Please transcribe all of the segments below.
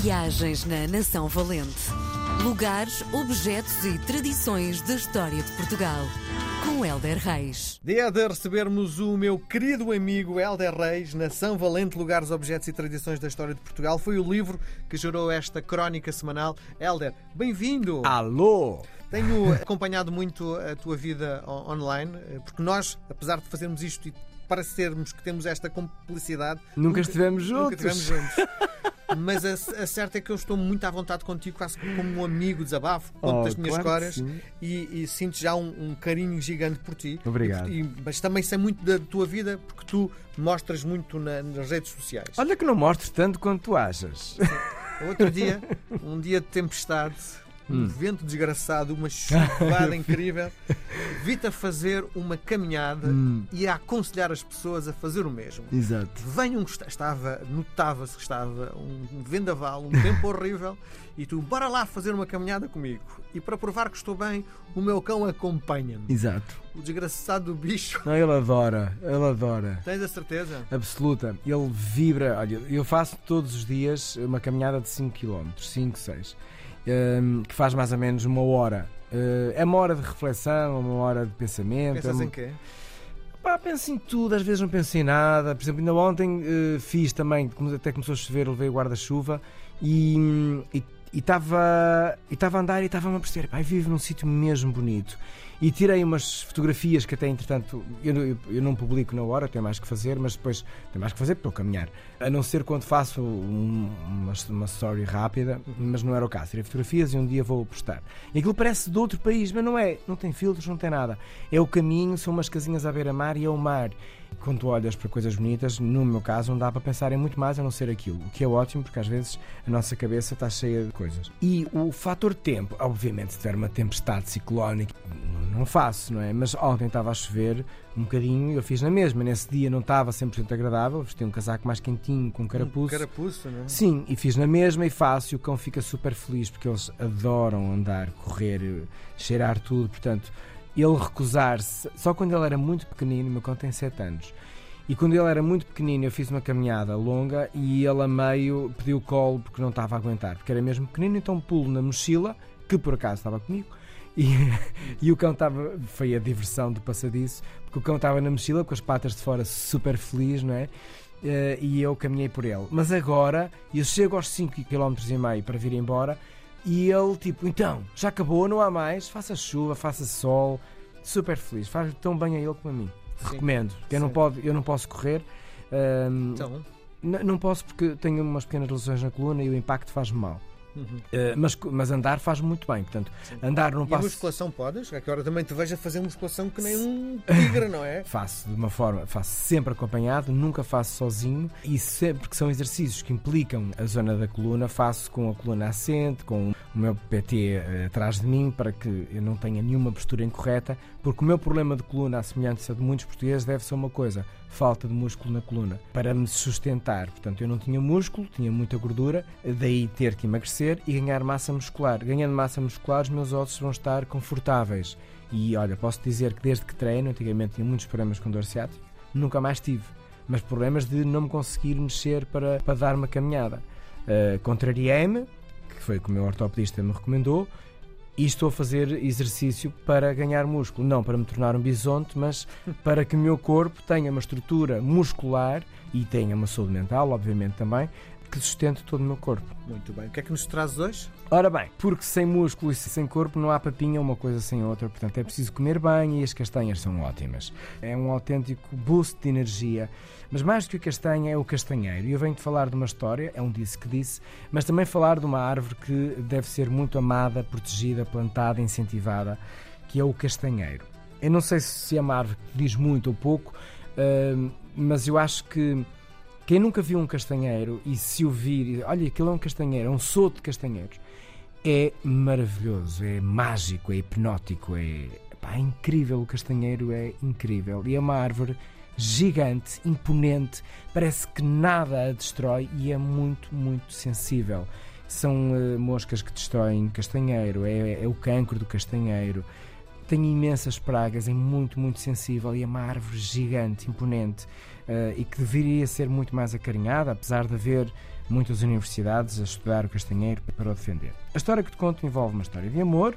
Viagens na Nação Valente. Lugares, objetos e tradições da história de Portugal. Com Helder Reis. Dia de recebermos o meu querido amigo Helder Reis, Nação Valente, Lugares, Objetos e Tradições da História de Portugal. Foi o livro que gerou esta crónica semanal. Helder, bem-vindo! Alô! Tenho acompanhado muito a tua vida on- online, eh, porque nós, apesar de fazermos isto e parecermos que temos esta complicidade, Nunca estivemos nunca juntos. estivemos juntos. Mas a, a certa é que eu estou muito à vontade contigo, quase como um amigo, desabafo, conto Oh, as minhas claro histórias e, e sinto já um, um carinho gigante por ti. Obrigado. E- mas também sei muito da tua vida porque tu mostras muito na- nas redes sociais. Olha que não mostres tanto quanto tu achas. Outro dia, um dia de tempestade, um Hum. vento desgraçado, uma chuvada incrível, vi-te a fazer uma caminhada Hum, e a aconselhar as pessoas a fazer o mesmo. exato. Venham, estava, notava-se que estava um vendaval, um tempo horrível, e tu, bora lá fazer uma caminhada comigo. E para provar que estou bem, o meu cão acompanha-me. Exato. O desgraçado do bicho. Não, ele adora, ele adora. Tens a certeza? Absoluta. Ele vibra. Olha, eu faço todos os dias uma caminhada de 5 km, 5, 6, hum, que faz mais ou menos uma hora. Uh, é uma hora de reflexão, uma hora de pensamento. é Pensas uma- em quê? Pá, penso em tudo, às vezes não penso em nada. Por exemplo, ainda ontem eh, fiz também, até começou a chover, levei o guarda-chuva e estava e estava a andar e estava-me a perceber, pá, vivo num sítio mesmo bonito. E tirei umas fotografias que até, entretanto, eu, eu- eu não publico na hora, tenho mais que fazer, mas depois tenho mais que fazer porque estou a caminhar. A não ser quando faço um- uma, uma story rápida, mas não era o caso. Tirei fotografias e um dia vou postar. E aquilo parece de outro país, mas não é. Não tem filtros, não tem nada. É o caminho, são umas casinhas à beira-mar e é o mar. Quando tu olhas para coisas bonitas, no meu caso, não dá para pensar em muito mais a não ser aquilo. O que é ótimo, porque às vezes a nossa cabeça está cheia de coisas. E o fator tempo, obviamente, se tiver uma tempestade ciclónica, não faço, não é? Mas ontem estava a chover um bocadinho e eu fiz na mesma. Nesse dia não estava 100% agradável, vesti um casaco mais quentinho, com carapuço. Um carapuço, não é? Sim, e fiz na mesma e faço e o cão fica super feliz porque eles adoram andar, correr, cheirar tudo. Portanto, ele recusar-se, só quando ele era muito pequenino, o meu cão tem 7 anos, e quando ele era muito pequenino eu fiz uma caminhada longa e ele a meio pediu colo porque não estava a aguentar, porque era mesmo pequenino, então pulo na mochila, que por acaso estava comigo, e, e o cão estava, foi a diversão do passadiço, porque o cão estava na mochila com as patas de fora super feliz, não é? Eh, e eu caminhei por ele. Mas agora eu chego aos 5 km e meio para vir embora e ele tipo, então, já acabou, não há mais, faça chuva, faça sol, super feliz, faz tão bem a ele como a mim. Sim. Recomendo. Eu não, pode, eu não posso correr. ahm, Então, não posso porque tenho umas pequenas lesões na coluna e o impacto faz-me mal. Uhum. Mas, mas andar faz muito bem. Portanto, Sim. andar não E a musculação podes? É que agora também te vejo a fazer musculação que nem um tigre, não é? Faço de uma forma, faço sempre acompanhado, nunca faço sozinho e sempre que são exercícios que implicam a zona da coluna, faço com a coluna assente, com o meu PT eh, atrás de mim para que eu não tenha nenhuma postura incorreta, porque o meu problema de coluna, à semelhança de muitos portugueses, deve ser uma coisa: falta de músculo na coluna para me sustentar. Portanto, eu não tinha músculo, tinha muita gordura, daí ter que emagrecer e ganhar massa muscular. Ganhando massa muscular, os meus ossos vão estar confortáveis. E olha, posso dizer que desde que treino, antigamente tinha muitos problemas com dor ciática, nunca mais tive. Mas problemas de não me conseguir mexer para, para dar uma caminhada. Uh, Contrariei-me, que foi o que o meu ortopedista me recomendou, e estou a fazer exercício para ganhar músculo. Não para me tornar um bisonte, mas para que o meu corpo tenha uma estrutura muscular e tenha uma saúde mental, obviamente também, que sustente todo o meu corpo. Muito bem. O que é que nos trazes hoje? Ora bem, porque sem músculo e sem corpo não há papinha uma coisa sem outra, portanto é preciso comer bem e as castanhas são ótimas. É um autêntico boost de energia. Mas mais do que a castanha é o castanheiro. E eu venho-te falar de uma história, é um disse que disse, mas também falar de uma árvore que deve ser muito amada, protegida, plantada, incentivada, que é o castanheiro. Eu não sei se é uma árvore que diz muito ou pouco, hum, mas eu acho que quem nunca viu um castanheiro e se ouvir, olha, aquilo é um castanheiro, é um soto de castanheiros, é maravilhoso, é mágico, é hipnótico, é, pá, é incrível. O castanheiro é incrível e é uma árvore gigante, imponente, parece que nada a destrói e é muito, muito sensível. São eh, moscas que destroem castanheiro, é, é o cancro do castanheiro. Tem imensas pragas, é muito, muito sensível e é uma árvore gigante, imponente eh, e que deveria ser muito mais acarinhada, apesar de haver muitas universidades a estudar o castanheiro para o defender. A história que te conto envolve uma história de amor,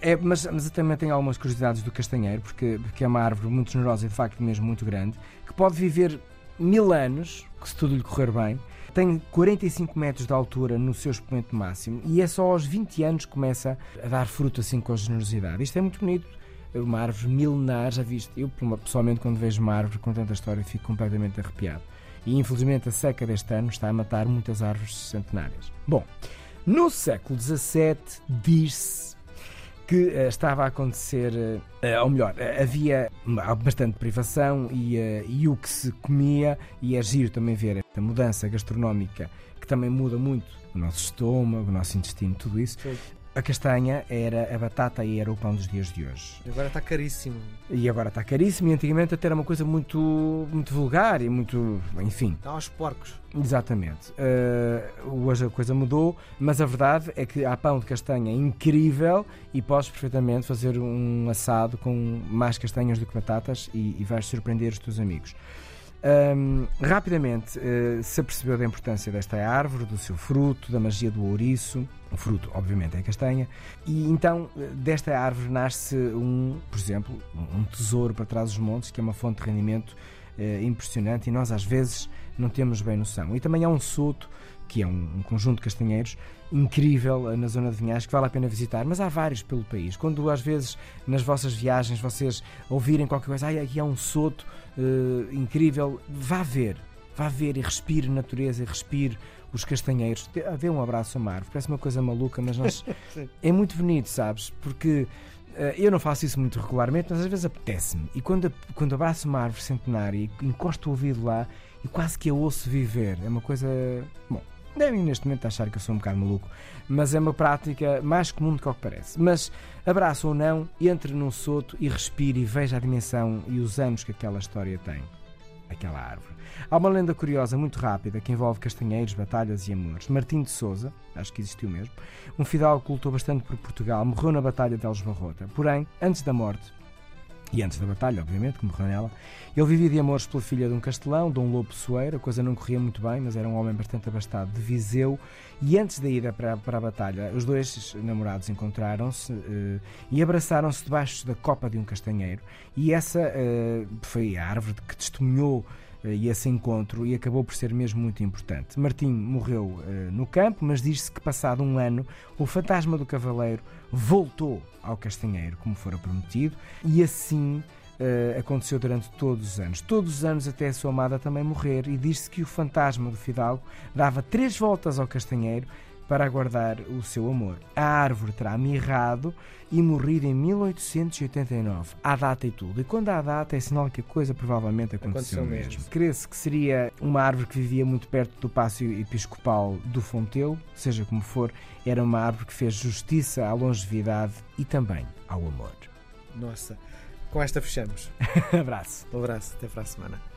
é, mas, mas eu também tenho algumas curiosidades do castanheiro, porque, porque é uma árvore muito generosa e de facto mesmo muito grande, que pode viver mil anos, se tudo lhe correr bem. Tem 45 metros de altura no seu expoente máximo e é só aos 20 anos que começa a dar fruto assim com generosidade. Isto é muito bonito. Uma árvore milenar, já viste? Eu, pessoalmente, quando vejo uma árvore com tanta história, fico completamente arrepiado. E infelizmente a seca deste ano está a matar muitas árvores centenárias. Bom, no século XVII diz-se que uh, estava a acontecer, uh, ou melhor, havia bastante privação e, e, o que se comia, e é giro também ver esta mudança gastronómica que também muda muito o nosso estômago, o nosso intestino, tudo isso. Sim a castanha era a batata e era o pão dos dias de hoje. Agora está caríssimo. E agora está caríssimo e antigamente até era uma coisa muito, muito vulgar e muito. enfim. Está aos porcos. Exatamente. Uh, hoje a coisa mudou, mas a verdade é que há pão de castanha incrível e podes perfeitamente fazer um assado com mais castanhas do que batatas e, e vais surpreender os teus amigos. Um, rapidamente uh, se apercebeu da importância desta árvore, do seu fruto, da magia do ouriço. O fruto, obviamente, é a castanha. E então, desta árvore nasce um, por exemplo, um tesouro para trás dos montes, que é uma fonte de rendimento uh, impressionante e nós, às vezes, não temos bem noção. E também há um soto, que é um, um conjunto de castanheiros incrível na zona de Vinhais que vale a pena visitar, mas há vários pelo país. Quando às vezes nas vossas viagens vocês ouvirem qualquer coisa, ah, aqui há um soto uh, incrível, vá ver, vá ver e respire natureza e respire os castanheiros. Dê um abraço a mar, parece uma coisa maluca, mas nós... é muito bonito, sabes? Porque uh, eu não faço isso muito regularmente, mas às vezes apetece-me. E quando, quando abraço uma árvore centenária e encosto o ouvido lá, e quase que a ouço viver, é uma coisa. Bom, devem neste momento achar que eu sou um bocado maluco, mas é uma prática mais comum do que o que parece. Mas abraço ou não, entre num soto e respire e veja a dimensão e os anos que aquela história tem. Aquela árvore. Há uma lenda curiosa muito rápida que envolve castanheiros, batalhas e amores. Martim de Souza, acho que existiu mesmo, um fidalgo que lutou bastante por Portugal, morreu na Batalha de Elos Barrota. Porém, antes da morte, e antes da batalha, obviamente, que morreu nela, ele vivia de amores pela filha de um castelão, de um lobo soeiro, a coisa não corria muito bem, mas era um homem bastante abastado de Viseu, e antes da ida para, para a batalha, os dois namorados encontraram-se uh, e abraçaram-se debaixo da copa de um castanheiro, e essa uh, foi a árvore que testemunhou e esse encontro e acabou por ser mesmo muito importante. Martim morreu uh, no campo, mas diz-se que passado um ano o fantasma do cavaleiro voltou ao castanheiro como fora prometido e assim uh, aconteceu durante todos os anos. Todos os anos até a sua amada também morrer e diz-se que o fantasma do fidalgo dava três voltas ao castanheiro para aguardar o seu amor. A árvore terá mirrado e morrido em 1889. Há data e tudo. E quando há data é sinal que a coisa provavelmente aconteceu, aconteceu mesmo. mesmo. Crê-se que seria uma árvore que vivia muito perto do Pácio Episcopal do Fontelo, seja como for, era uma árvore que fez justiça à longevidade e também ao amor. Nossa, com esta fechamos. abraço. Um abraço, até para a semana.